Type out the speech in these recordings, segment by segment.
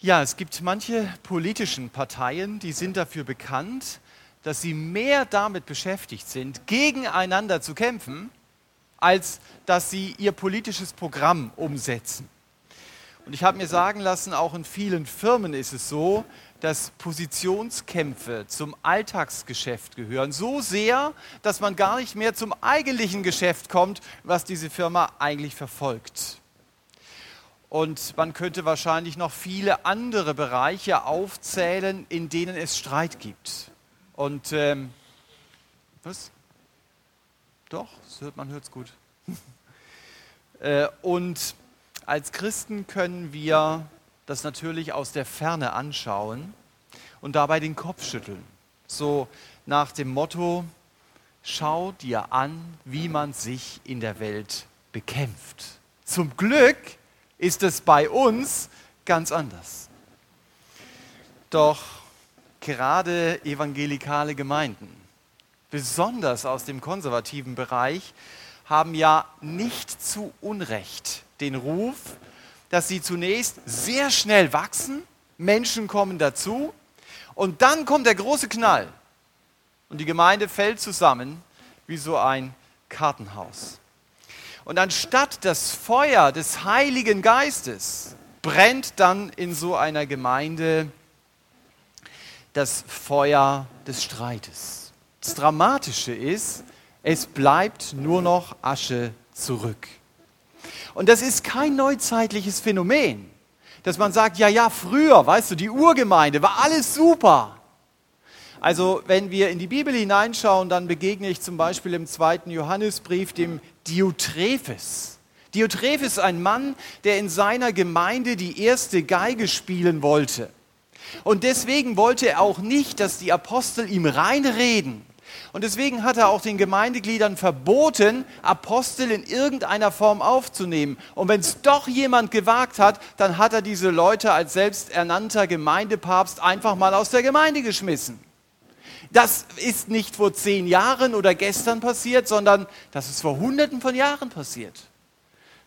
Ja, es gibt manche politischen Parteien, die sind dafür bekannt, dass sie mehr damit beschäftigt sind, gegeneinander zu kämpfen, als dass sie ihr politisches Programm umsetzen. Und ich habe mir sagen lassen, auch in vielen Firmen ist es so, dass Positionskämpfe zum Alltagsgeschäft gehören. So sehr, dass man gar nicht mehr zum eigentlichen Geschäft kommt, was diese Firma eigentlich verfolgt. Und man könnte wahrscheinlich noch viele andere Bereiche aufzählen, in denen es Streit gibt. Und ähm, was? Doch, man hört es gut. äh, und als Christen können wir das natürlich aus der Ferne anschauen und dabei den Kopf schütteln. So nach dem Motto, schau dir an, wie man sich in der Welt bekämpft. Zum Glück ist es bei uns ganz anders. Doch gerade evangelikale Gemeinden, besonders aus dem konservativen Bereich, haben ja nicht zu Unrecht den Ruf, dass sie zunächst sehr schnell wachsen, Menschen kommen dazu und dann kommt der große Knall und die Gemeinde fällt zusammen wie so ein Kartenhaus. Und anstatt das Feuer des Heiligen Geistes brennt dann in so einer Gemeinde das Feuer des Streites. Das Dramatische ist, es bleibt nur noch Asche zurück. Und das ist kein neuzeitliches Phänomen, dass man sagt, ja, ja, früher, weißt du, die Urgemeinde war alles super. Also wenn wir in die Bibel hineinschauen, dann begegne ich zum Beispiel im zweiten Johannesbrief dem Diotrephes. Diotrephes ist ein Mann, der in seiner Gemeinde die erste Geige spielen wollte. Und deswegen wollte er auch nicht, dass die Apostel ihm reinreden. Und deswegen hat er auch den Gemeindegliedern verboten, Apostel in irgendeiner Form aufzunehmen. Und wenn es doch jemand gewagt hat, dann hat er diese Leute als selbsternannter Gemeindepapst einfach mal aus der Gemeinde geschmissen. Das ist nicht vor zehn Jahren oder gestern passiert, sondern das ist vor hunderten von Jahren passiert.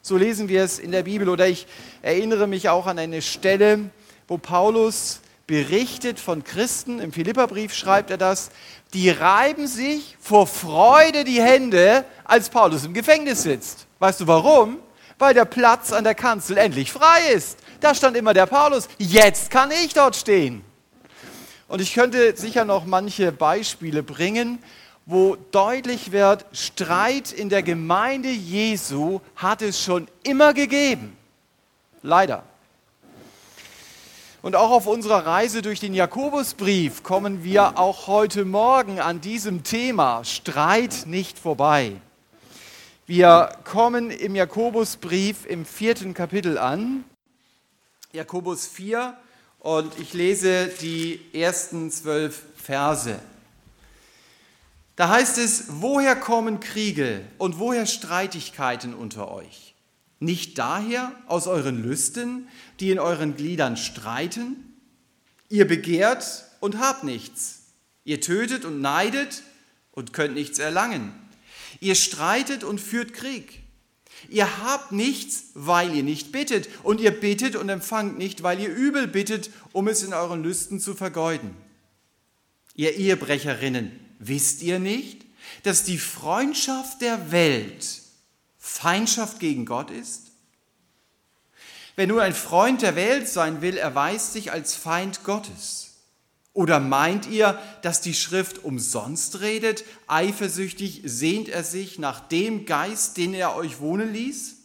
So lesen wir es in der Bibel. Oder ich erinnere mich auch an eine Stelle, wo Paulus berichtet von Christen, im Philipperbrief schreibt er das, die reiben sich vor Freude die Hände, als Paulus im Gefängnis sitzt. Weißt du warum? Weil der Platz an der Kanzel endlich frei ist. Da stand immer der Paulus, jetzt kann ich dort stehen. Und ich könnte sicher noch manche Beispiele bringen, wo deutlich wird, Streit in der Gemeinde Jesu hat es schon immer gegeben. Leider. Und auch auf unserer Reise durch den Jakobusbrief kommen wir auch heute Morgen an diesem Thema Streit nicht vorbei. Wir kommen im Jakobusbrief im vierten Kapitel an. Jakobus 4, und ich lese die ersten zwölf Verse. Da heißt es, woher kommen Kriege und woher Streitigkeiten unter euch? Nicht daher aus euren Lüsten, die in euren Gliedern streiten? Ihr begehrt und habt nichts. Ihr tötet und neidet und könnt nichts erlangen. Ihr streitet und führt Krieg. Ihr habt nichts, weil ihr nicht bittet. Und ihr bittet und empfangt nicht, weil ihr übel bittet, um es in euren Lüsten zu vergeuden. Ihr Ehebrecherinnen, wisst ihr nicht, dass die Freundschaft der Welt Feindschaft gegen Gott ist? Wer nur ein Freund der Welt sein will, erweist sich als Feind Gottes. Oder meint ihr, dass die Schrift umsonst redet? Eifersüchtig sehnt er sich nach dem Geist, den er euch wohnen ließ?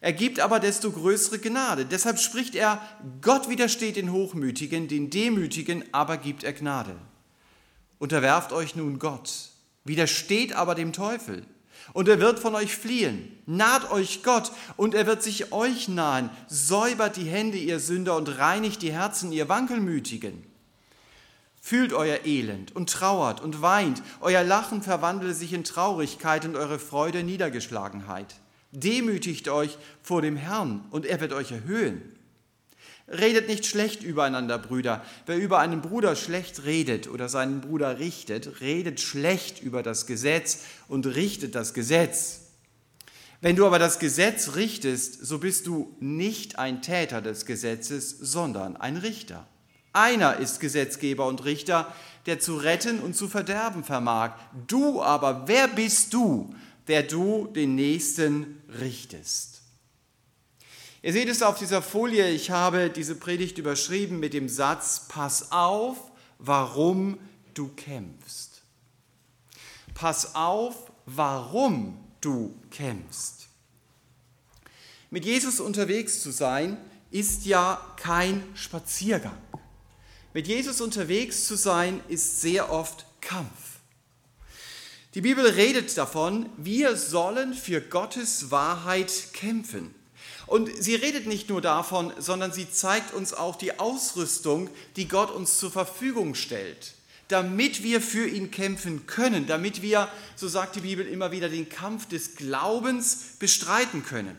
Er gibt aber desto größere Gnade. Deshalb spricht er, Gott widersteht den Hochmütigen, den Demütigen aber gibt er Gnade. Unterwerft euch nun Gott, widersteht aber dem Teufel und er wird von euch fliehen. Naht euch Gott und er wird sich euch nahen. Säubert die Hände, ihr Sünder, und reinigt die Herzen, ihr Wankelmütigen. Fühlt euer Elend und trauert und weint. Euer Lachen verwandelt sich in Traurigkeit und eure Freude in Niedergeschlagenheit. Demütigt euch vor dem Herrn und er wird euch erhöhen. Redet nicht schlecht übereinander, Brüder. Wer über einen Bruder schlecht redet oder seinen Bruder richtet, redet schlecht über das Gesetz und richtet das Gesetz. Wenn du aber das Gesetz richtest, so bist du nicht ein Täter des Gesetzes, sondern ein Richter. Einer ist Gesetzgeber und Richter, der zu retten und zu verderben vermag. Du aber, wer bist du, der du den Nächsten richtest? Ihr seht es auf dieser Folie, ich habe diese Predigt überschrieben mit dem Satz, pass auf, warum du kämpfst. Pass auf, warum du kämpfst. Mit Jesus unterwegs zu sein, ist ja kein Spaziergang. Mit Jesus unterwegs zu sein, ist sehr oft Kampf. Die Bibel redet davon, wir sollen für Gottes Wahrheit kämpfen. Und sie redet nicht nur davon, sondern sie zeigt uns auch die Ausrüstung, die Gott uns zur Verfügung stellt damit wir für ihn kämpfen können, damit wir, so sagt die Bibel immer wieder, den Kampf des Glaubens bestreiten können.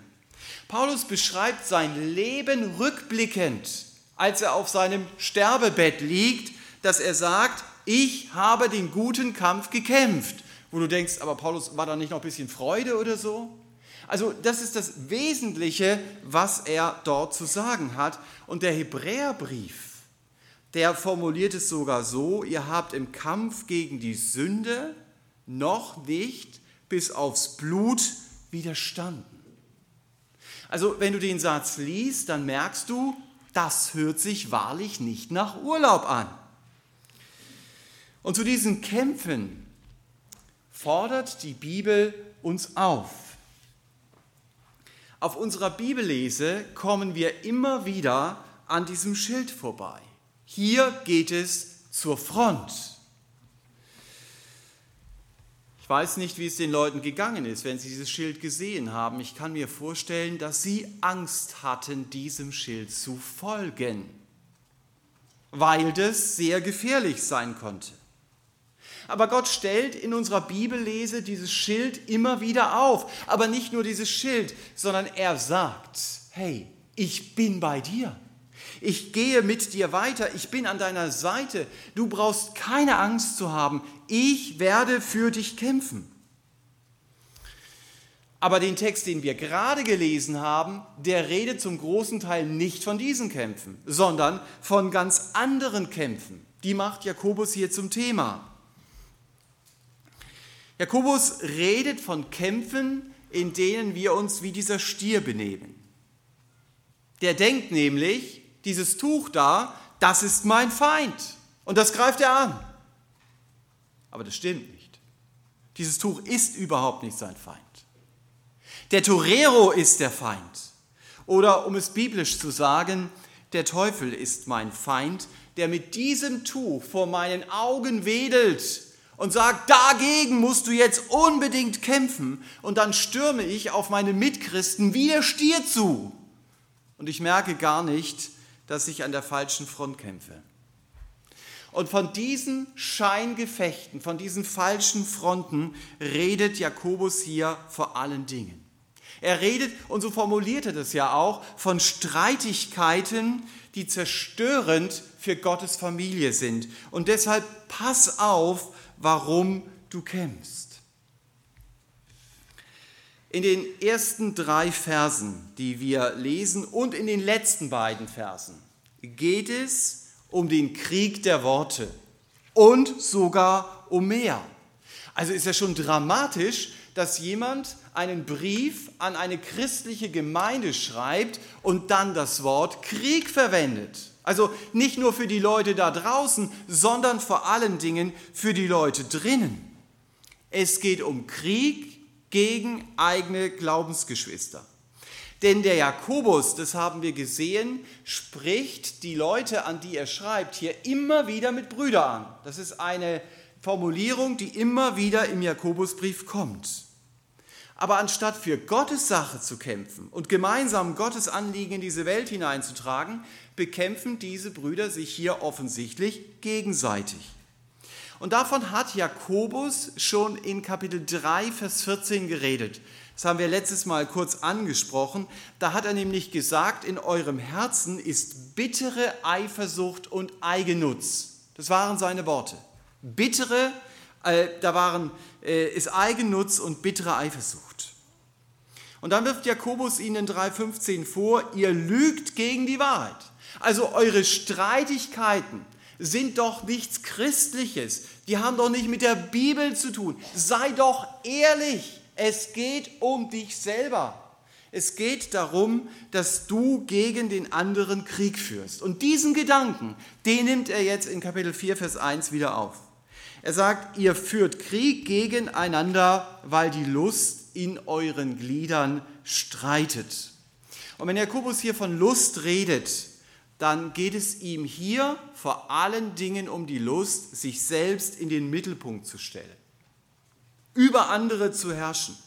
Paulus beschreibt sein Leben rückblickend, als er auf seinem Sterbebett liegt, dass er sagt, ich habe den guten Kampf gekämpft. Wo du denkst, aber Paulus, war da nicht noch ein bisschen Freude oder so? Also das ist das Wesentliche, was er dort zu sagen hat. Und der Hebräerbrief, der formuliert es sogar so, ihr habt im Kampf gegen die Sünde noch nicht bis aufs Blut widerstanden. Also wenn du den Satz liest, dann merkst du, das hört sich wahrlich nicht nach Urlaub an. Und zu diesen Kämpfen fordert die Bibel uns auf. Auf unserer Bibellese kommen wir immer wieder an diesem Schild vorbei. Hier geht es zur Front. Ich weiß nicht, wie es den Leuten gegangen ist, wenn sie dieses Schild gesehen haben. Ich kann mir vorstellen, dass sie Angst hatten, diesem Schild zu folgen, weil das sehr gefährlich sein konnte. Aber Gott stellt in unserer Bibellese dieses Schild immer wieder auf. Aber nicht nur dieses Schild, sondern er sagt, hey, ich bin bei dir. Ich gehe mit dir weiter, ich bin an deiner Seite. Du brauchst keine Angst zu haben. Ich werde für dich kämpfen. Aber den Text, den wir gerade gelesen haben, der redet zum großen Teil nicht von diesen Kämpfen, sondern von ganz anderen Kämpfen. Die macht Jakobus hier zum Thema. Jakobus redet von Kämpfen, in denen wir uns wie dieser Stier benehmen. Der denkt nämlich, dieses Tuch da, das ist mein Feind. Und das greift er an. Aber das stimmt nicht. Dieses Tuch ist überhaupt nicht sein Feind. Der Torero ist der Feind. Oder um es biblisch zu sagen, der Teufel ist mein Feind, der mit diesem Tuch vor meinen Augen wedelt und sagt, dagegen musst du jetzt unbedingt kämpfen. Und dann stürme ich auf meine Mitchristen wie der Stier zu. Und ich merke gar nicht, dass ich an der falschen Front kämpfe. Und von diesen Scheingefechten, von diesen falschen Fronten redet Jakobus hier vor allen Dingen. Er redet, und so formuliert er das ja auch, von Streitigkeiten, die zerstörend für Gottes Familie sind. Und deshalb pass auf, warum du kämpfst. In den ersten drei Versen, die wir lesen, und in den letzten beiden Versen geht es um den Krieg der Worte und sogar um mehr. Also ist ja schon dramatisch, dass jemand einen Brief an eine christliche Gemeinde schreibt und dann das Wort Krieg verwendet. Also nicht nur für die Leute da draußen, sondern vor allen Dingen für die Leute drinnen. Es geht um Krieg gegen eigene Glaubensgeschwister. Denn der Jakobus, das haben wir gesehen, spricht die Leute, an die er schreibt, hier immer wieder mit Brüder an. Das ist eine Formulierung, die immer wieder im Jakobusbrief kommt. Aber anstatt für Gottes Sache zu kämpfen und gemeinsam Gottes Anliegen in diese Welt hineinzutragen, bekämpfen diese Brüder sich hier offensichtlich gegenseitig. Und davon hat Jakobus schon in Kapitel 3, Vers 14 geredet. Das haben wir letztes Mal kurz angesprochen. Da hat er nämlich gesagt, in eurem Herzen ist bittere Eifersucht und Eigennutz. Das waren seine Worte. Bittere, äh, da waren, äh, ist Eigennutz und bittere Eifersucht. Und dann wirft Jakobus ihnen in 3.15 vor, ihr lügt gegen die Wahrheit. Also eure Streitigkeiten sind doch nichts Christliches. Die haben doch nicht mit der Bibel zu tun. Sei doch ehrlich. Es geht um dich selber. Es geht darum, dass du gegen den anderen Krieg führst. Und diesen Gedanken, den nimmt er jetzt in Kapitel 4, Vers 1 wieder auf. Er sagt, ihr führt Krieg gegeneinander, weil die Lust in euren Gliedern streitet. Und wenn Jakobus hier von Lust redet, dann geht es ihm hier vor allen Dingen um die Lust, sich selbst in den Mittelpunkt zu stellen, über andere zu herrschen.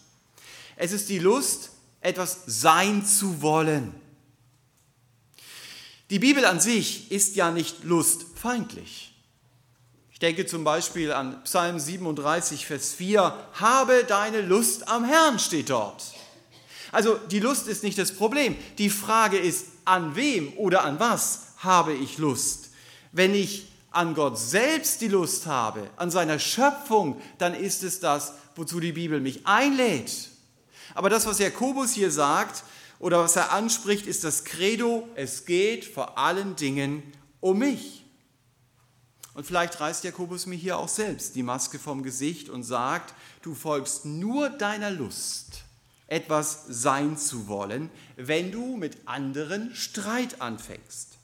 Es ist die Lust, etwas sein zu wollen. Die Bibel an sich ist ja nicht lustfeindlich. Ich denke zum Beispiel an Psalm 37, Vers 4, habe deine Lust am Herrn steht dort. Also die Lust ist nicht das Problem. Die Frage ist, an wem oder an was habe ich Lust? Wenn ich an Gott selbst die Lust habe, an seiner Schöpfung, dann ist es das, wozu die Bibel mich einlädt. Aber das, was Jakobus hier sagt oder was er anspricht, ist das Credo, es geht vor allen Dingen um mich. Und vielleicht reißt Jakobus mir hier auch selbst die Maske vom Gesicht und sagt, du folgst nur deiner Lust, etwas sein zu wollen, wenn du mit anderen Streit anfängst.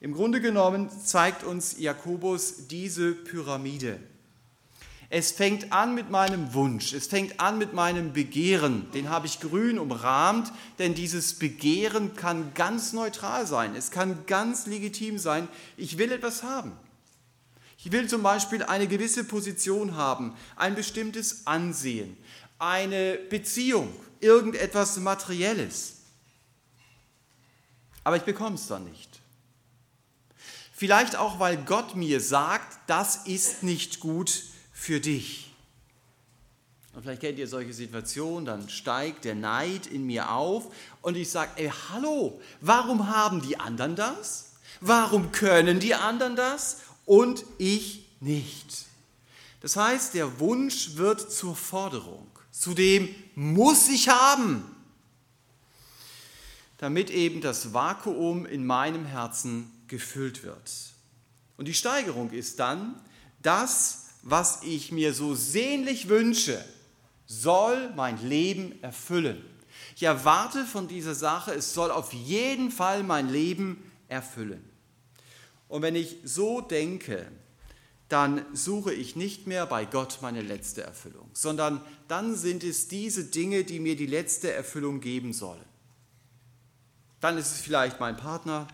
Im Grunde genommen zeigt uns Jakobus diese Pyramide. Es fängt an mit meinem Wunsch, es fängt an mit meinem Begehren. Den habe ich grün umrahmt, denn dieses Begehren kann ganz neutral sein, es kann ganz legitim sein. Ich will etwas haben. Ich will zum Beispiel eine gewisse Position haben, ein bestimmtes Ansehen, eine Beziehung, irgendetwas Materielles. Aber ich bekomme es dann nicht. Vielleicht auch, weil Gott mir sagt, das ist nicht gut für dich. Und vielleicht kennt ihr solche Situationen, dann steigt der Neid in mir auf und ich sage, ey, hallo, warum haben die anderen das? Warum können die anderen das und ich nicht? Das heißt, der Wunsch wird zur Forderung. Zudem muss ich haben, damit eben das Vakuum in meinem Herzen gefüllt wird. Und die Steigerung ist dann, dass was ich mir so sehnlich wünsche, soll mein Leben erfüllen. Ich erwarte von dieser Sache, es soll auf jeden Fall mein Leben erfüllen. Und wenn ich so denke, dann suche ich nicht mehr bei Gott meine letzte Erfüllung, sondern dann sind es diese Dinge, die mir die letzte Erfüllung geben sollen. Dann ist es vielleicht mein Partner,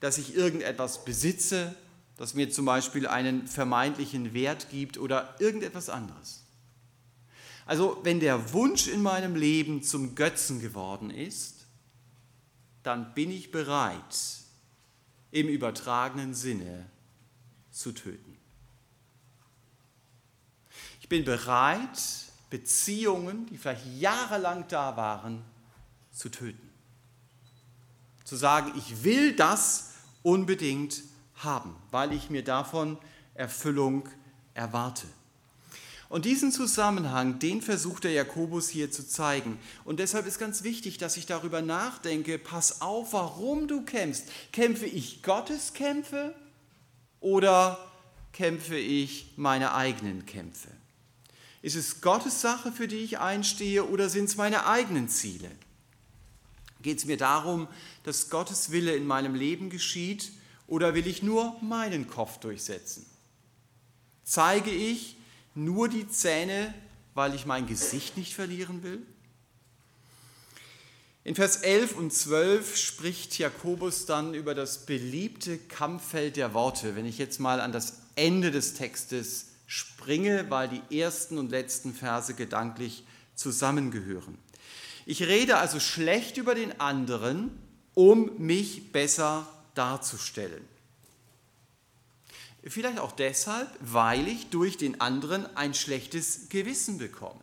dass ich irgendetwas besitze, das mir zum Beispiel einen vermeintlichen Wert gibt oder irgendetwas anderes. Also wenn der Wunsch in meinem Leben zum Götzen geworden ist, dann bin ich bereit, im übertragenen Sinne zu töten. Ich bin bereit, Beziehungen, die vielleicht jahrelang da waren, zu töten. Zu sagen, ich will das unbedingt haben, weil ich mir davon Erfüllung erwarte. Und diesen Zusammenhang, den versucht der Jakobus hier zu zeigen. Und deshalb ist ganz wichtig, dass ich darüber nachdenke, pass auf, warum du kämpfst. Kämpfe ich Gottes Kämpfe oder kämpfe ich meine eigenen Kämpfe? Ist es Gottes Sache, für die ich einstehe, oder sind es meine eigenen Ziele? Geht es mir darum, dass Gottes Wille in meinem Leben geschieht oder will ich nur meinen Kopf durchsetzen? Zeige ich nur die Zähne, weil ich mein Gesicht nicht verlieren will? In Vers 11 und 12 spricht Jakobus dann über das beliebte Kampffeld der Worte. Wenn ich jetzt mal an das Ende des Textes springe, weil die ersten und letzten Verse gedanklich zusammengehören. Ich rede also schlecht über den anderen, um mich besser darzustellen. Vielleicht auch deshalb, weil ich durch den anderen ein schlechtes Gewissen bekomme.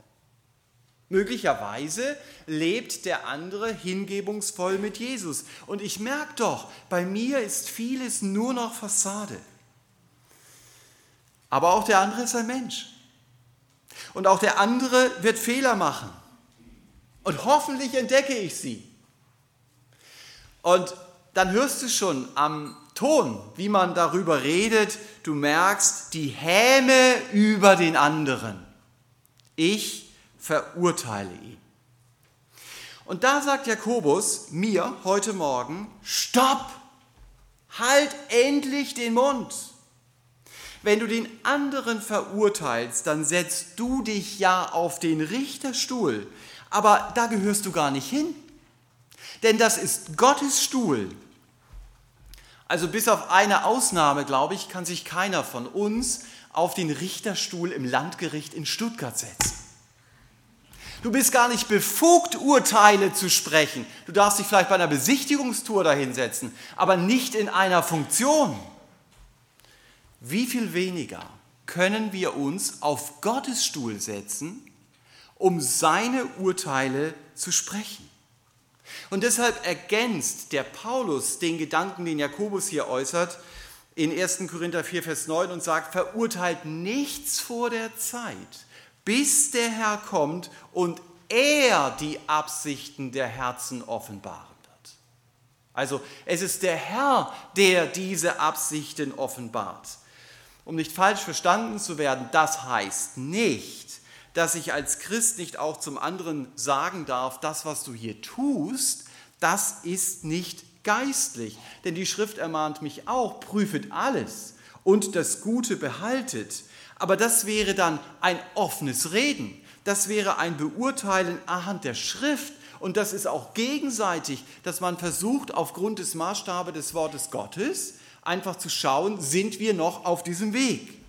Möglicherweise lebt der andere hingebungsvoll mit Jesus. Und ich merke doch, bei mir ist vieles nur noch Fassade. Aber auch der andere ist ein Mensch. Und auch der andere wird Fehler machen. Und hoffentlich entdecke ich sie. Und dann hörst du schon am Ton, wie man darüber redet, du merkst die Häme über den anderen. Ich verurteile ihn. Und da sagt Jakobus mir heute Morgen, stopp, halt endlich den Mund. Wenn du den anderen verurteilst, dann setzt du dich ja auf den Richterstuhl, aber da gehörst du gar nicht hin. Denn das ist Gottes Stuhl. Also bis auf eine Ausnahme, glaube ich, kann sich keiner von uns auf den Richterstuhl im Landgericht in Stuttgart setzen. Du bist gar nicht befugt, Urteile zu sprechen. Du darfst dich vielleicht bei einer Besichtigungstour dahinsetzen, aber nicht in einer Funktion. Wie viel weniger können wir uns auf Gottes Stuhl setzen, um seine Urteile zu sprechen? Und deshalb ergänzt der Paulus den Gedanken, den Jakobus hier äußert, in 1. Korinther 4, Vers 9 und sagt, verurteilt nichts vor der Zeit, bis der Herr kommt und er die Absichten der Herzen offenbaren wird. Also es ist der Herr, der diese Absichten offenbart. Um nicht falsch verstanden zu werden, das heißt nicht, dass ich als Christ nicht auch zum anderen sagen darf, das, was du hier tust, das ist nicht geistlich. Denn die Schrift ermahnt mich auch, prüfet alles und das Gute behaltet. Aber das wäre dann ein offenes Reden. Das wäre ein Beurteilen anhand der Schrift. Und das ist auch gegenseitig, dass man versucht, aufgrund des Maßstabes des Wortes Gottes einfach zu schauen, sind wir noch auf diesem Weg.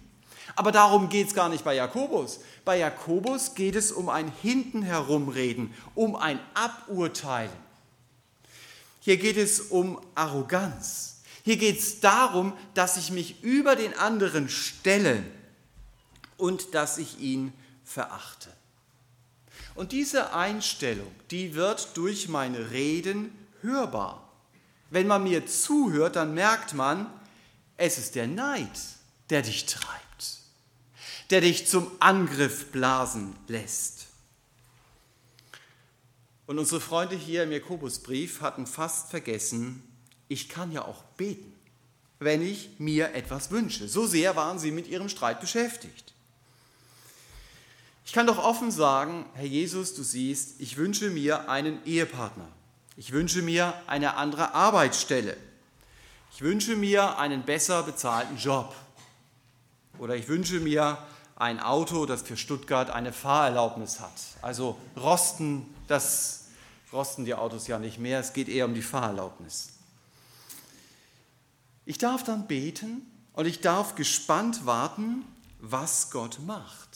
Aber darum geht es gar nicht bei Jakobus. Bei Jakobus geht es um ein Hintenherumreden, um ein Aburteilen. Hier geht es um Arroganz. Hier geht es darum, dass ich mich über den anderen stelle und dass ich ihn verachte. Und diese Einstellung, die wird durch mein Reden hörbar. Wenn man mir zuhört, dann merkt man, es ist der Neid, der dich treibt der dich zum Angriff blasen lässt. Und unsere Freunde hier im Jakobusbrief hatten fast vergessen, ich kann ja auch beten, wenn ich mir etwas wünsche. So sehr waren sie mit ihrem Streit beschäftigt. Ich kann doch offen sagen, Herr Jesus, du siehst, ich wünsche mir einen Ehepartner. Ich wünsche mir eine andere Arbeitsstelle. Ich wünsche mir einen besser bezahlten Job. Oder ich wünsche mir ein Auto, das für Stuttgart eine Fahrerlaubnis hat. Also rosten, das rosten die Autos ja nicht mehr, es geht eher um die Fahrerlaubnis. Ich darf dann beten und ich darf gespannt warten, was Gott macht.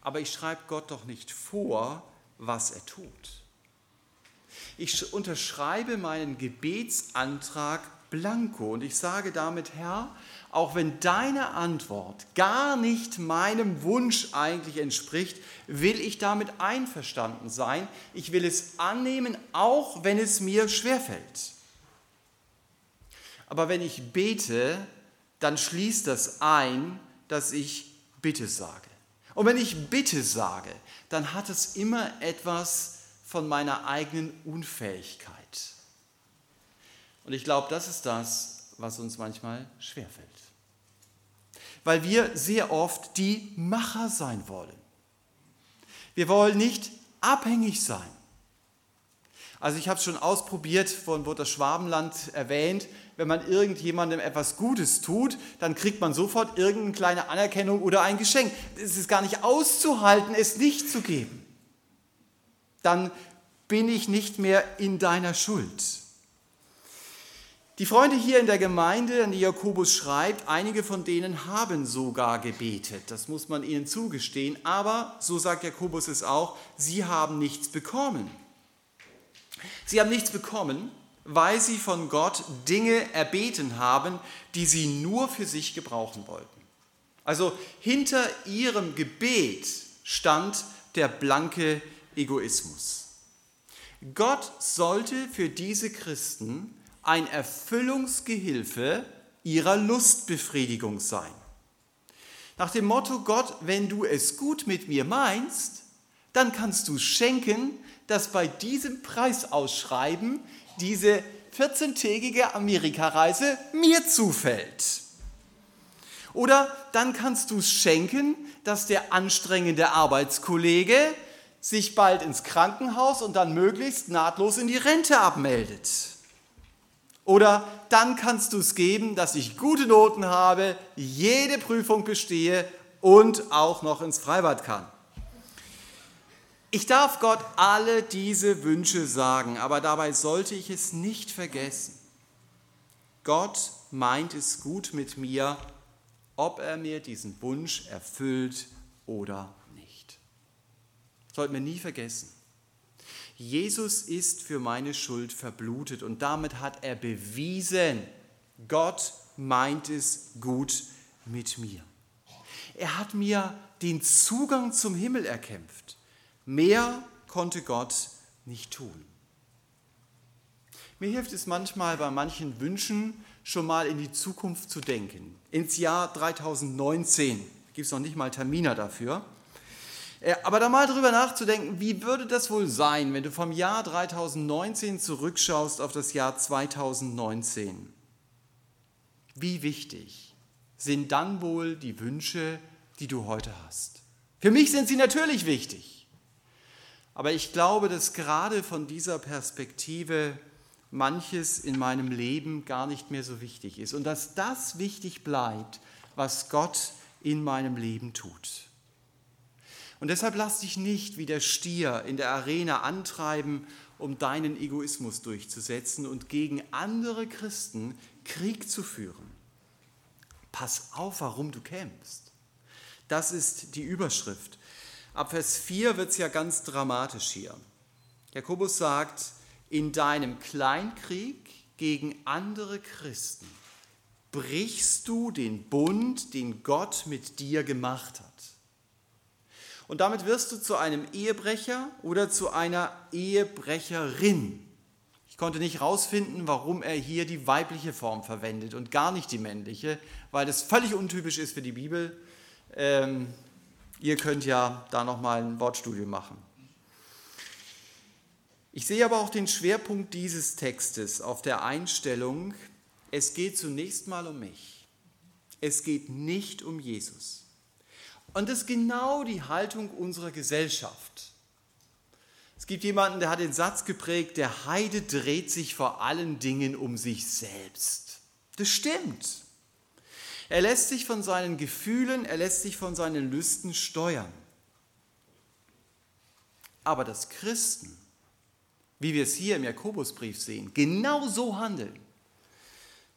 Aber ich schreibe Gott doch nicht vor, was er tut. Ich unterschreibe meinen Gebetsantrag blanko und ich sage damit, Herr, auch wenn deine Antwort gar nicht meinem Wunsch eigentlich entspricht, will ich damit einverstanden sein. Ich will es annehmen, auch wenn es mir schwerfällt. Aber wenn ich bete, dann schließt das ein, dass ich Bitte sage. Und wenn ich Bitte sage, dann hat es immer etwas von meiner eigenen Unfähigkeit. Und ich glaube, das ist das, was uns manchmal schwerfällt weil wir sehr oft die Macher sein wollen. Wir wollen nicht abhängig sein. Also ich habe es schon ausprobiert, von wurde das Schwabenland erwähnt, wenn man irgendjemandem etwas Gutes tut, dann kriegt man sofort irgendeine kleine Anerkennung oder ein Geschenk. Es ist gar nicht auszuhalten, es nicht zu geben. Dann bin ich nicht mehr in deiner Schuld. Die Freunde hier in der Gemeinde, an die Jakobus schreibt, einige von denen haben sogar gebetet. Das muss man ihnen zugestehen. Aber, so sagt Jakobus es auch, sie haben nichts bekommen. Sie haben nichts bekommen, weil sie von Gott Dinge erbeten haben, die sie nur für sich gebrauchen wollten. Also hinter ihrem Gebet stand der blanke Egoismus. Gott sollte für diese Christen ein Erfüllungsgehilfe ihrer Lustbefriedigung sein. Nach dem Motto, Gott, wenn du es gut mit mir meinst, dann kannst du schenken, dass bei diesem Preisausschreiben diese 14-tägige Amerikareise mir zufällt. Oder dann kannst du schenken, dass der anstrengende Arbeitskollege sich bald ins Krankenhaus und dann möglichst nahtlos in die Rente abmeldet. Oder dann kannst du es geben, dass ich gute Noten habe, jede Prüfung bestehe und auch noch ins Freibad kann. Ich darf Gott alle diese Wünsche sagen, aber dabei sollte ich es nicht vergessen. Gott meint es gut mit mir, ob er mir diesen Wunsch erfüllt oder nicht. Sollten wir nie vergessen. Jesus ist für meine Schuld verblutet und damit hat er bewiesen, Gott meint es gut mit mir. Er hat mir den Zugang zum Himmel erkämpft. Mehr konnte Gott nicht tun. Mir hilft es manchmal bei manchen Wünschen schon mal in die Zukunft zu denken. Ins Jahr 3019 gibt es noch nicht mal Termine dafür. Äh, aber da mal drüber nachzudenken, wie würde das wohl sein, wenn du vom Jahr 3019 zurückschaust auf das Jahr 2019? Wie wichtig sind dann wohl die Wünsche, die du heute hast? Für mich sind sie natürlich wichtig. Aber ich glaube, dass gerade von dieser Perspektive manches in meinem Leben gar nicht mehr so wichtig ist und dass das wichtig bleibt, was Gott in meinem Leben tut. Und deshalb lass dich nicht wie der Stier in der Arena antreiben, um deinen Egoismus durchzusetzen und gegen andere Christen Krieg zu führen. Pass auf, warum du kämpfst. Das ist die Überschrift. Ab Vers 4 wird es ja ganz dramatisch hier. Jakobus sagt, in deinem Kleinkrieg gegen andere Christen brichst du den Bund, den Gott mit dir gemacht hat. Und damit wirst du zu einem Ehebrecher oder zu einer Ehebrecherin. Ich konnte nicht herausfinden, warum er hier die weibliche Form verwendet und gar nicht die männliche, weil das völlig untypisch ist für die Bibel. Ähm, ihr könnt ja da nochmal ein Wortstudium machen. Ich sehe aber auch den Schwerpunkt dieses Textes auf der Einstellung, es geht zunächst mal um mich. Es geht nicht um Jesus. Und das ist genau die Haltung unserer Gesellschaft. Es gibt jemanden, der hat den Satz geprägt, der Heide dreht sich vor allen Dingen um sich selbst. Das stimmt. Er lässt sich von seinen Gefühlen, er lässt sich von seinen Lüsten steuern. Aber dass Christen, wie wir es hier im Jakobusbrief sehen, genau so handeln,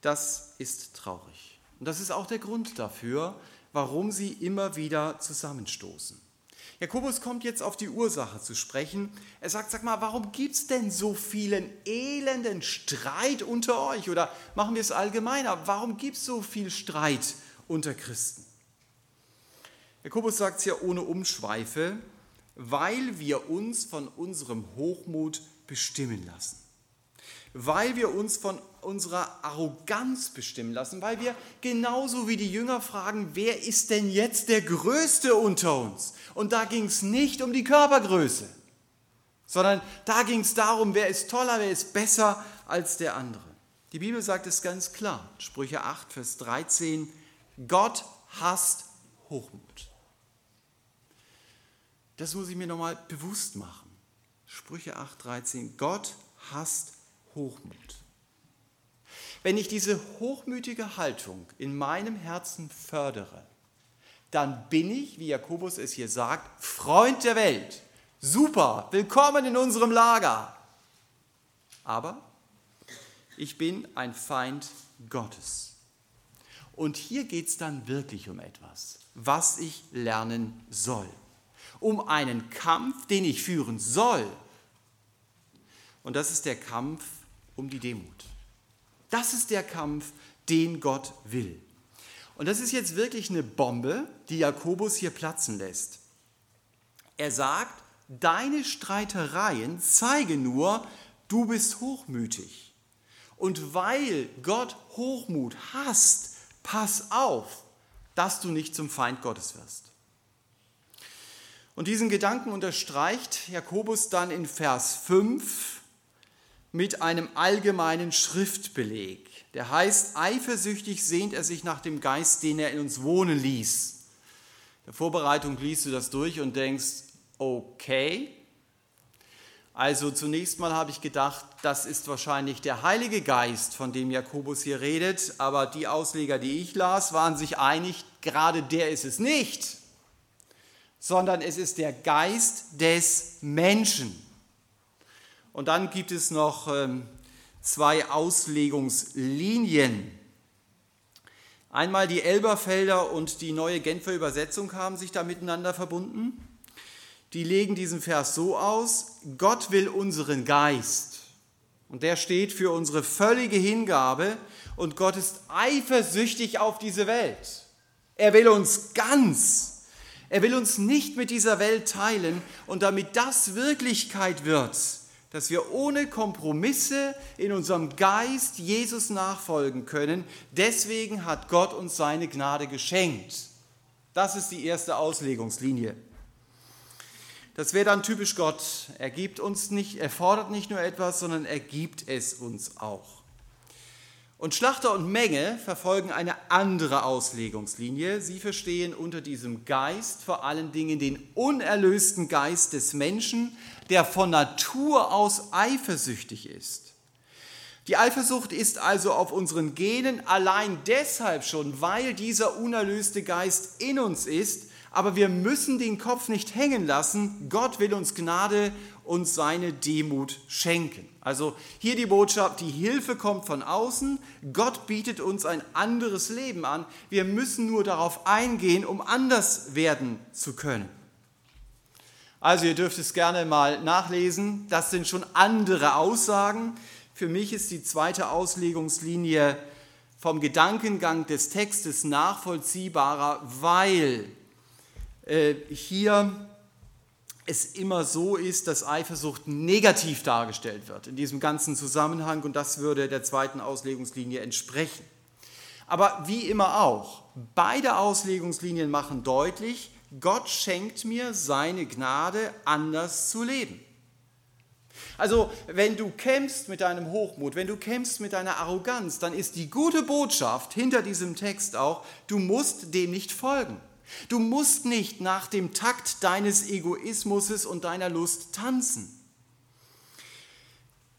das ist traurig. Und das ist auch der Grund dafür, warum sie immer wieder zusammenstoßen. Jakobus kommt jetzt auf die Ursache zu sprechen. Er sagt, sag mal, warum gibt es denn so vielen elenden Streit unter euch? Oder machen wir es allgemeiner, warum gibt es so viel Streit unter Christen? Jakobus sagt es ja ohne Umschweife, weil wir uns von unserem Hochmut bestimmen lassen weil wir uns von unserer Arroganz bestimmen lassen, weil wir genauso wie die Jünger fragen, wer ist denn jetzt der Größte unter uns? Und da ging es nicht um die Körpergröße, sondern da ging es darum, wer ist toller, wer ist besser als der andere. Die Bibel sagt es ganz klar, Sprüche 8, Vers 13, Gott hasst Hochmut. Das muss ich mir nochmal bewusst machen. Sprüche 8, 13, Gott hasst Hochmut. Wenn ich diese hochmütige Haltung in meinem Herzen fördere, dann bin ich, wie Jakobus es hier sagt, Freund der Welt. Super, willkommen in unserem Lager. Aber ich bin ein Feind Gottes. Und hier geht es dann wirklich um etwas, was ich lernen soll. Um einen Kampf, den ich führen soll. Und das ist der Kampf um die Demut. Das ist der Kampf, den Gott will. Und das ist jetzt wirklich eine Bombe, die Jakobus hier platzen lässt. Er sagt, deine Streitereien zeigen nur, du bist hochmütig. Und weil Gott Hochmut hasst, pass auf, dass du nicht zum Feind Gottes wirst. Und diesen Gedanken unterstreicht Jakobus dann in Vers 5 mit einem allgemeinen Schriftbeleg. Der heißt, eifersüchtig sehnt er sich nach dem Geist, den er in uns wohnen ließ. In der Vorbereitung liest du das durch und denkst, okay. Also zunächst mal habe ich gedacht, das ist wahrscheinlich der Heilige Geist, von dem Jakobus hier redet, aber die Ausleger, die ich las, waren sich einig, gerade der ist es nicht sondern es ist der Geist des Menschen. Und dann gibt es noch ähm, zwei Auslegungslinien. Einmal die Elberfelder und die neue Genfer Übersetzung haben sich da miteinander verbunden. Die legen diesen Vers so aus, Gott will unseren Geist. Und der steht für unsere völlige Hingabe und Gott ist eifersüchtig auf diese Welt. Er will uns ganz. Er will uns nicht mit dieser Welt teilen und damit das Wirklichkeit wird, dass wir ohne Kompromisse in unserem Geist Jesus nachfolgen können. Deswegen hat Gott uns seine Gnade geschenkt. Das ist die erste Auslegungslinie. Das wäre dann typisch Gott. Er gibt uns nicht, er fordert nicht nur etwas, sondern er gibt es uns auch. Und Schlachter und Menge verfolgen eine andere Auslegungslinie. Sie verstehen unter diesem Geist vor allen Dingen den unerlösten Geist des Menschen, der von Natur aus eifersüchtig ist. Die Eifersucht ist also auf unseren Genen allein deshalb schon, weil dieser unerlöste Geist in uns ist, aber wir müssen den Kopf nicht hängen lassen. Gott will uns Gnade und seine Demut schenken. Also hier die Botschaft, die Hilfe kommt von außen, Gott bietet uns ein anderes Leben an. Wir müssen nur darauf eingehen, um anders werden zu können. Also ihr dürft es gerne mal nachlesen, das sind schon andere Aussagen. Für mich ist die zweite Auslegungslinie vom Gedankengang des Textes nachvollziehbarer, weil äh, hier es immer so ist, dass Eifersucht negativ dargestellt wird in diesem ganzen Zusammenhang und das würde der zweiten Auslegungslinie entsprechen. Aber wie immer auch, beide Auslegungslinien machen deutlich, Gott schenkt mir seine Gnade, anders zu leben. Also, wenn du kämpfst mit deinem Hochmut, wenn du kämpfst mit deiner Arroganz, dann ist die gute Botschaft hinter diesem Text auch, du musst dem nicht folgen. Du musst nicht nach dem Takt deines Egoismus und deiner Lust tanzen.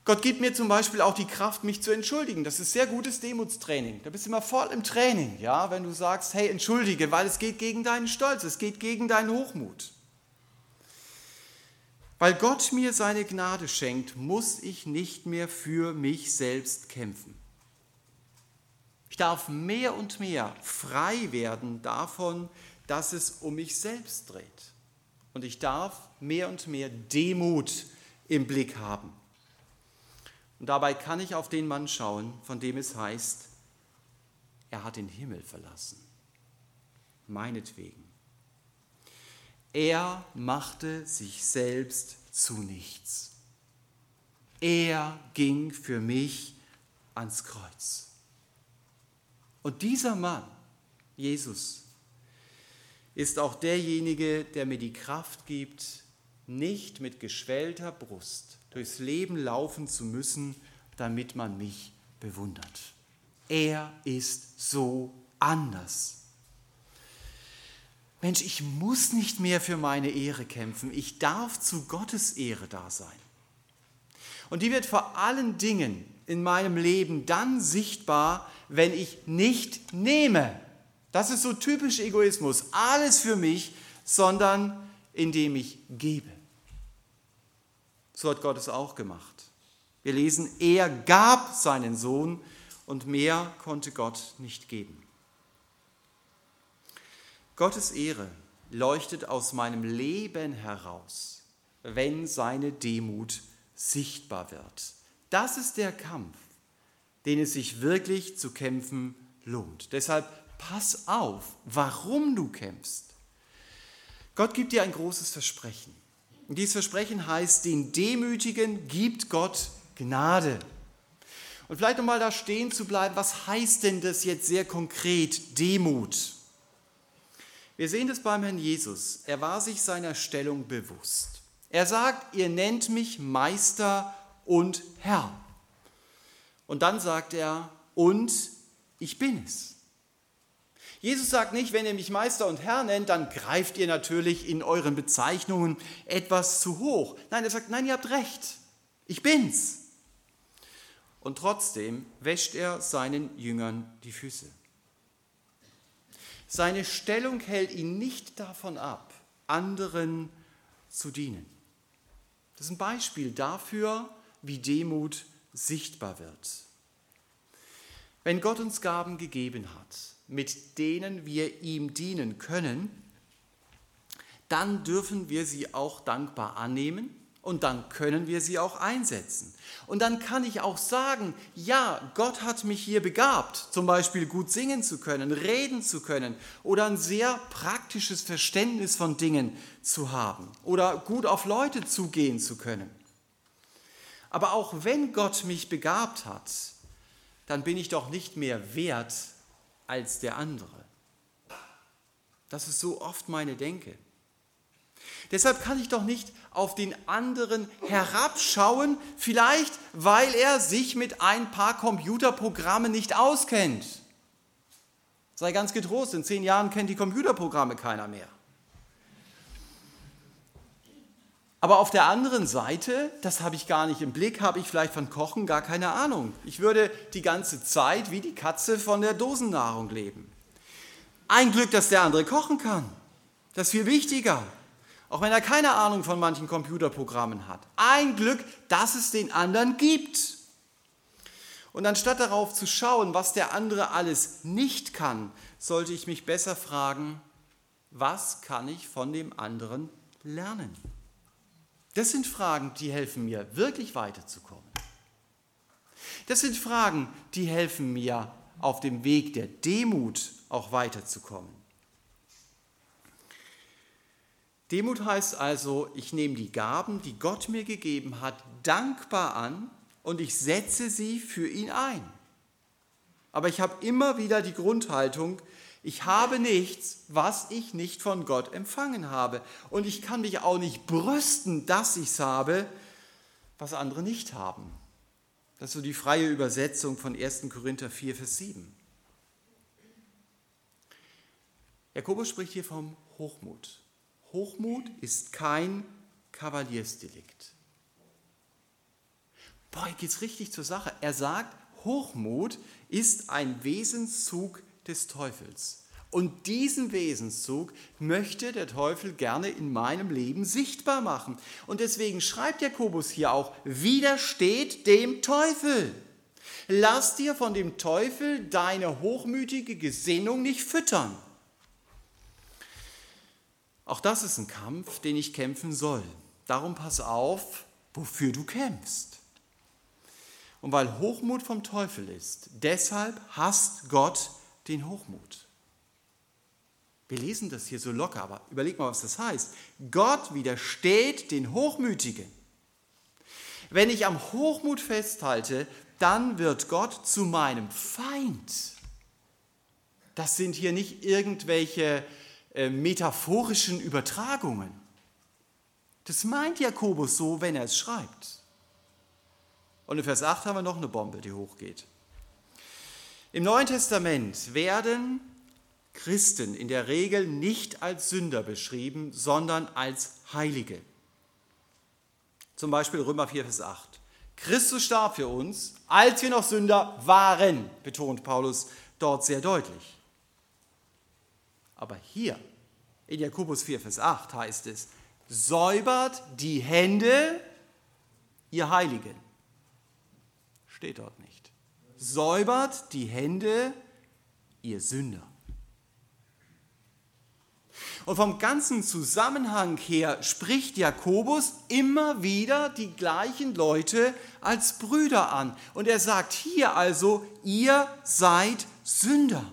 Gott gibt mir zum Beispiel auch die Kraft, mich zu entschuldigen. Das ist sehr gutes Demutstraining. Da bist du immer voll im Training, ja, wenn du sagst, hey, entschuldige, weil es geht gegen deinen Stolz, es geht gegen deinen Hochmut. Weil Gott mir seine Gnade schenkt, muss ich nicht mehr für mich selbst kämpfen. Ich darf mehr und mehr frei werden davon, dass es um mich selbst dreht. Und ich darf mehr und mehr Demut im Blick haben. Und dabei kann ich auf den Mann schauen, von dem es heißt, er hat den Himmel verlassen. Meinetwegen. Er machte sich selbst zu nichts. Er ging für mich ans Kreuz. Und dieser Mann, Jesus, ist auch derjenige, der mir die Kraft gibt, nicht mit geschwellter Brust durchs Leben laufen zu müssen, damit man mich bewundert. Er ist so anders. Mensch, ich muss nicht mehr für meine Ehre kämpfen. Ich darf zu Gottes Ehre da sein. Und die wird vor allen Dingen in meinem Leben dann sichtbar, wenn ich nicht nehme. Das ist so typisch Egoismus. Alles für mich, sondern indem ich gebe. So hat Gott es auch gemacht. Wir lesen, er gab seinen Sohn und mehr konnte Gott nicht geben. Gottes Ehre leuchtet aus meinem Leben heraus, wenn seine Demut sichtbar wird. Das ist der Kampf, den es sich wirklich zu kämpfen lohnt. Deshalb pass auf, warum du kämpfst. Gott gibt dir ein großes Versprechen. Und dieses Versprechen heißt, den Demütigen gibt Gott Gnade. Und vielleicht nochmal da stehen zu bleiben, was heißt denn das jetzt sehr konkret, Demut? Wir sehen das beim Herrn Jesus. Er war sich seiner Stellung bewusst. Er sagt, ihr nennt mich Meister und Herr. Und dann sagt er, und ich bin es. Jesus sagt nicht, wenn ihr mich Meister und Herr nennt, dann greift ihr natürlich in euren Bezeichnungen etwas zu hoch. Nein, er sagt, nein, ihr habt recht. Ich bin's. Und trotzdem wäscht er seinen Jüngern die Füße. Seine Stellung hält ihn nicht davon ab, anderen zu dienen. Das ist ein Beispiel dafür, wie Demut sichtbar wird. Wenn Gott uns Gaben gegeben hat, mit denen wir ihm dienen können, dann dürfen wir sie auch dankbar annehmen und dann können wir sie auch einsetzen. Und dann kann ich auch sagen, ja, Gott hat mich hier begabt, zum Beispiel gut singen zu können, reden zu können oder ein sehr praktisches Verständnis von Dingen zu haben oder gut auf Leute zugehen zu können. Aber auch wenn Gott mich begabt hat, dann bin ich doch nicht mehr wert als der andere. Das ist so oft meine Denke. Deshalb kann ich doch nicht auf den anderen herabschauen, vielleicht weil er sich mit ein paar Computerprogrammen nicht auskennt. Sei ganz getrost, in zehn Jahren kennt die Computerprogramme keiner mehr. Aber auf der anderen Seite, das habe ich gar nicht im Blick, habe ich vielleicht von Kochen gar keine Ahnung. Ich würde die ganze Zeit wie die Katze von der Dosennahrung leben. Ein Glück, dass der andere kochen kann. Das ist viel wichtiger. Auch wenn er keine Ahnung von manchen Computerprogrammen hat. Ein Glück, dass es den anderen gibt. Und anstatt darauf zu schauen, was der andere alles nicht kann, sollte ich mich besser fragen, was kann ich von dem anderen lernen? Das sind Fragen, die helfen mir, wirklich weiterzukommen. Das sind Fragen, die helfen mir, auf dem Weg der Demut auch weiterzukommen. Demut heißt also, ich nehme die Gaben, die Gott mir gegeben hat, dankbar an und ich setze sie für ihn ein. Aber ich habe immer wieder die Grundhaltung, ich habe nichts, was ich nicht von Gott empfangen habe. Und ich kann mich auch nicht brüsten, dass ich es habe, was andere nicht haben. Das ist so die freie Übersetzung von 1. Korinther 4, Vers 7. Jakobus spricht hier vom Hochmut. Hochmut ist kein Kavaliersdelikt. Boah, hier geht es richtig zur Sache. Er sagt, Hochmut ist ein Wesenszug des Teufels. Und diesen Wesenszug möchte der Teufel gerne in meinem Leben sichtbar machen. Und deswegen schreibt Jakobus hier auch, widersteht dem Teufel. Lass dir von dem Teufel deine hochmütige Gesinnung nicht füttern. Auch das ist ein Kampf, den ich kämpfen soll. Darum pass auf, wofür du kämpfst. Und weil Hochmut vom Teufel ist, deshalb hasst Gott den Hochmut. Wir lesen das hier so locker, aber überleg mal, was das heißt. Gott widersteht den Hochmütigen. Wenn ich am Hochmut festhalte, dann wird Gott zu meinem Feind. Das sind hier nicht irgendwelche äh, metaphorischen Übertragungen. Das meint Jakobus so, wenn er es schreibt. Und in Vers 8 haben wir noch eine Bombe, die hochgeht. Im Neuen Testament werden Christen in der Regel nicht als Sünder beschrieben, sondern als Heilige. Zum Beispiel Römer 4, Vers 8. Christus starb für uns, als wir noch Sünder waren, betont Paulus dort sehr deutlich. Aber hier in Jakobus 4, Vers 8 heißt es, säubert die Hände, ihr Heiligen. Steht dort nicht. Säubert die Hände, ihr Sünder. Und vom ganzen Zusammenhang her spricht Jakobus immer wieder die gleichen Leute als Brüder an. Und er sagt hier also, ihr seid Sünder.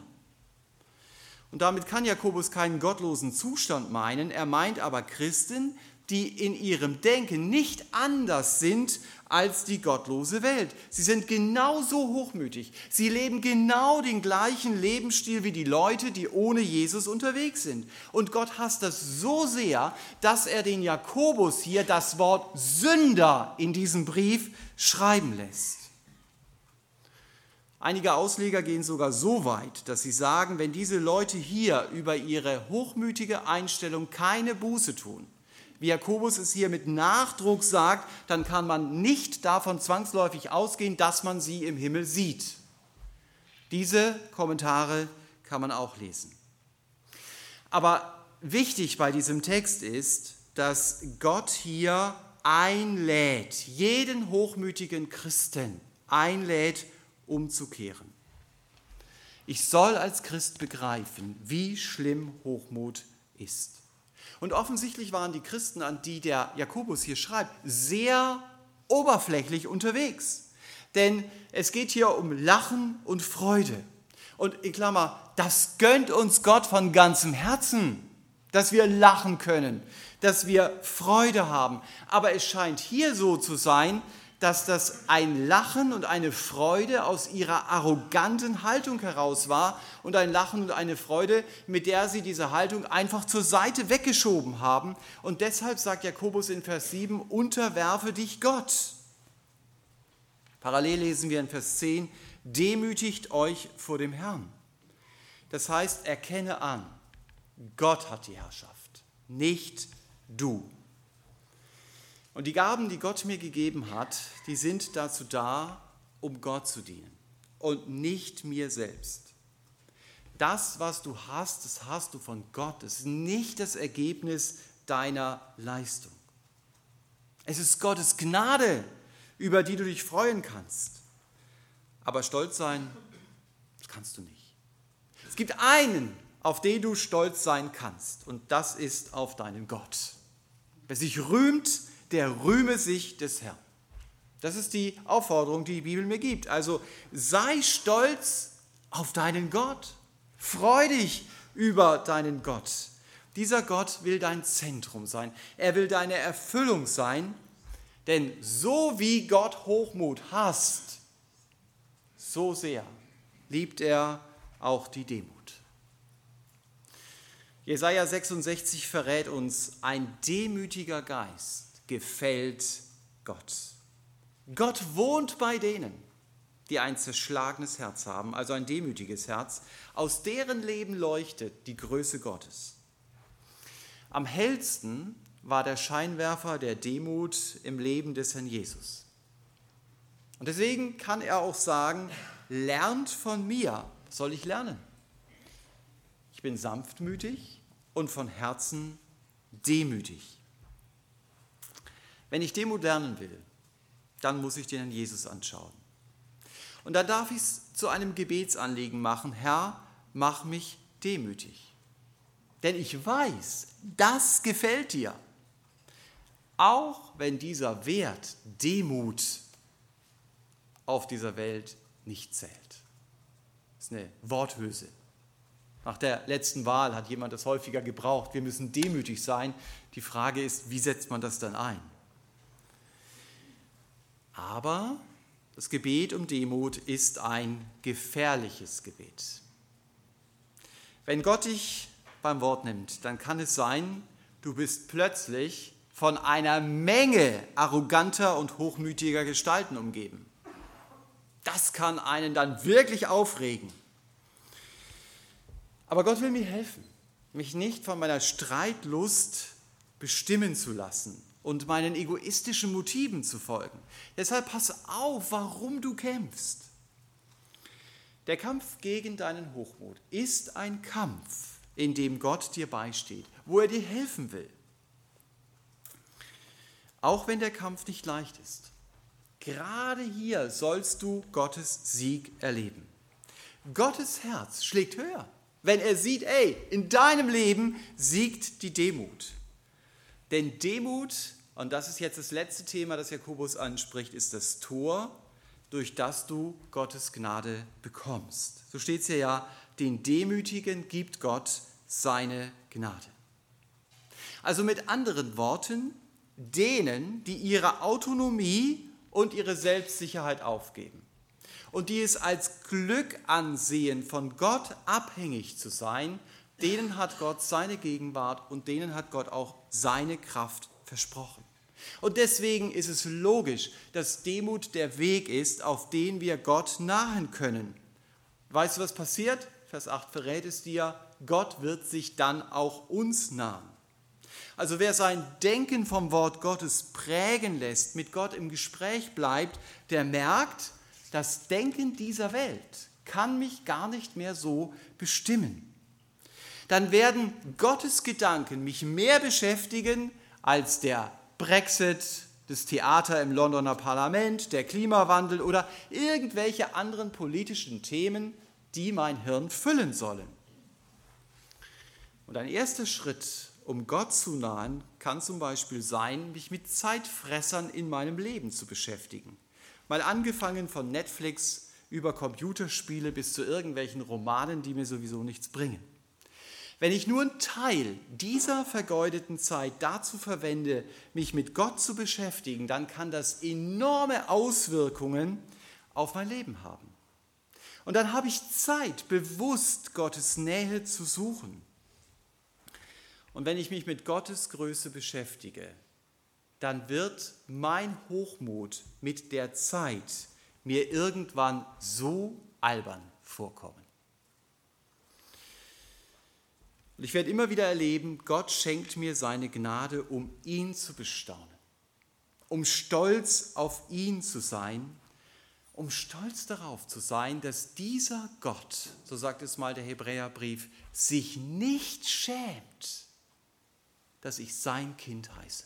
Und damit kann Jakobus keinen gottlosen Zustand meinen, er meint aber Christen, die in ihrem Denken nicht anders sind als die gottlose Welt. Sie sind genauso hochmütig. Sie leben genau den gleichen Lebensstil wie die Leute, die ohne Jesus unterwegs sind. Und Gott hasst das so sehr, dass er den Jakobus hier das Wort Sünder in diesem Brief schreiben lässt. Einige Ausleger gehen sogar so weit, dass sie sagen, wenn diese Leute hier über ihre hochmütige Einstellung keine Buße tun, wie Jakobus es hier mit Nachdruck sagt, dann kann man nicht davon zwangsläufig ausgehen, dass man sie im Himmel sieht. Diese Kommentare kann man auch lesen. Aber wichtig bei diesem Text ist, dass Gott hier einlädt, jeden hochmütigen Christen einlädt, umzukehren. Ich soll als Christ begreifen, wie schlimm Hochmut ist. Und offensichtlich waren die Christen, an die der Jakobus hier schreibt, sehr oberflächlich unterwegs. Denn es geht hier um Lachen und Freude. Und in Klammer, das gönnt uns Gott von ganzem Herzen, dass wir lachen können, dass wir Freude haben. Aber es scheint hier so zu sein, dass das ein Lachen und eine Freude aus ihrer arroganten Haltung heraus war und ein Lachen und eine Freude, mit der sie diese Haltung einfach zur Seite weggeschoben haben. Und deshalb sagt Jakobus in Vers 7, unterwerfe dich Gott. Parallel lesen wir in Vers 10, demütigt euch vor dem Herrn. Das heißt, erkenne an, Gott hat die Herrschaft, nicht du. Und die Gaben, die Gott mir gegeben hat, die sind dazu da, um Gott zu dienen und nicht mir selbst. Das, was du hast, das hast du von Gott. Es ist nicht das Ergebnis deiner Leistung. Es ist Gottes Gnade, über die du dich freuen kannst. Aber stolz sein, kannst du nicht. Es gibt einen, auf den du stolz sein kannst, und das ist auf deinen Gott. Wer sich rühmt, der rühme sich des Herrn. Das ist die Aufforderung, die die Bibel mir gibt. Also sei stolz auf deinen Gott. Freu dich über deinen Gott. Dieser Gott will dein Zentrum sein. Er will deine Erfüllung sein. Denn so wie Gott Hochmut hasst, so sehr liebt er auch die Demut. Jesaja 66 verrät uns, ein demütiger Geist gefällt Gott. Gott wohnt bei denen, die ein zerschlagenes Herz haben, also ein demütiges Herz. Aus deren Leben leuchtet die Größe Gottes. Am hellsten war der Scheinwerfer der Demut im Leben des Herrn Jesus. Und deswegen kann er auch sagen, lernt von mir, was soll ich lernen? Ich bin sanftmütig und von Herzen demütig. Wenn ich Demut lernen will, dann muss ich den Herrn Jesus anschauen. Und dann darf ich es zu einem Gebetsanliegen machen, Herr, mach mich demütig. Denn ich weiß, das gefällt dir. Auch wenn dieser Wert Demut auf dieser Welt nicht zählt. Das ist eine Worthülse. Nach der letzten Wahl hat jemand das häufiger gebraucht. Wir müssen demütig sein. Die Frage ist, wie setzt man das dann ein? Aber das Gebet um Demut ist ein gefährliches Gebet. Wenn Gott dich beim Wort nimmt, dann kann es sein, du bist plötzlich von einer Menge arroganter und hochmütiger Gestalten umgeben. Das kann einen dann wirklich aufregen. Aber Gott will mir helfen, mich nicht von meiner Streitlust bestimmen zu lassen und meinen egoistischen Motiven zu folgen. Deshalb pass auf, warum du kämpfst. Der Kampf gegen deinen Hochmut ist ein Kampf, in dem Gott dir beisteht, wo er dir helfen will. Auch wenn der Kampf nicht leicht ist. Gerade hier sollst du Gottes Sieg erleben. Gottes Herz schlägt höher, wenn er sieht, ey, in deinem Leben siegt die Demut. Denn Demut, und das ist jetzt das letzte Thema, das Jakobus anspricht, ist das Tor, durch das du Gottes Gnade bekommst. So steht es hier ja, den Demütigen gibt Gott seine Gnade. Also mit anderen Worten, denen, die ihre Autonomie und ihre Selbstsicherheit aufgeben und die es als Glück ansehen, von Gott abhängig zu sein, denen hat Gott seine Gegenwart und denen hat Gott auch seine Kraft versprochen. Und deswegen ist es logisch, dass Demut der Weg ist, auf den wir Gott nahen können. Weißt du, was passiert? Vers 8 verrät es dir, Gott wird sich dann auch uns nahen. Also wer sein Denken vom Wort Gottes prägen lässt, mit Gott im Gespräch bleibt, der merkt, das Denken dieser Welt kann mich gar nicht mehr so bestimmen. Dann werden Gottes Gedanken mich mehr beschäftigen als der Brexit, das Theater im Londoner Parlament, der Klimawandel oder irgendwelche anderen politischen Themen, die mein Hirn füllen sollen. Und ein erster Schritt, um Gott zu nahen, kann zum Beispiel sein, mich mit Zeitfressern in meinem Leben zu beschäftigen. Mal angefangen von Netflix über Computerspiele bis zu irgendwelchen Romanen, die mir sowieso nichts bringen. Wenn ich nur einen Teil dieser vergeudeten Zeit dazu verwende, mich mit Gott zu beschäftigen, dann kann das enorme Auswirkungen auf mein Leben haben. Und dann habe ich Zeit, bewusst Gottes Nähe zu suchen. Und wenn ich mich mit Gottes Größe beschäftige, dann wird mein Hochmut mit der Zeit mir irgendwann so albern vorkommen. Und ich werde immer wieder erleben, Gott schenkt mir seine Gnade, um ihn zu bestaunen, um stolz auf ihn zu sein, um stolz darauf zu sein, dass dieser Gott, so sagt es mal der Hebräerbrief, sich nicht schämt, dass ich sein Kind heiße.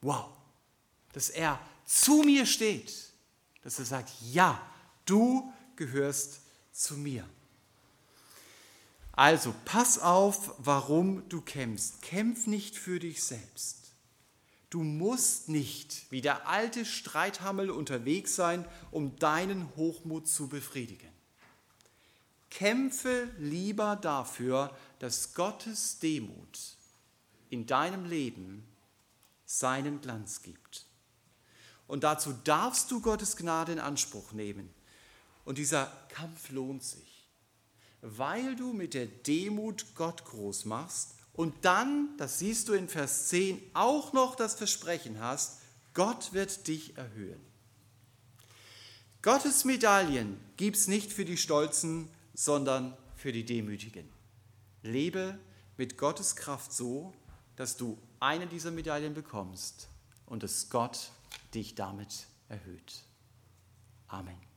Wow, dass er zu mir steht, dass er sagt, ja, du gehörst zu mir. Also pass auf, warum du kämpfst. Kämpf nicht für dich selbst. Du musst nicht wie der alte Streithammel unterwegs sein, um deinen Hochmut zu befriedigen. Kämpfe lieber dafür, dass Gottes Demut in deinem Leben seinen Glanz gibt. Und dazu darfst du Gottes Gnade in Anspruch nehmen. Und dieser Kampf lohnt sich weil du mit der Demut Gott groß machst und dann, das siehst du in Vers 10, auch noch das Versprechen hast, Gott wird dich erhöhen. Gottes Medaillen gibt es nicht für die Stolzen, sondern für die Demütigen. Lebe mit Gottes Kraft so, dass du eine dieser Medaillen bekommst und dass Gott dich damit erhöht. Amen.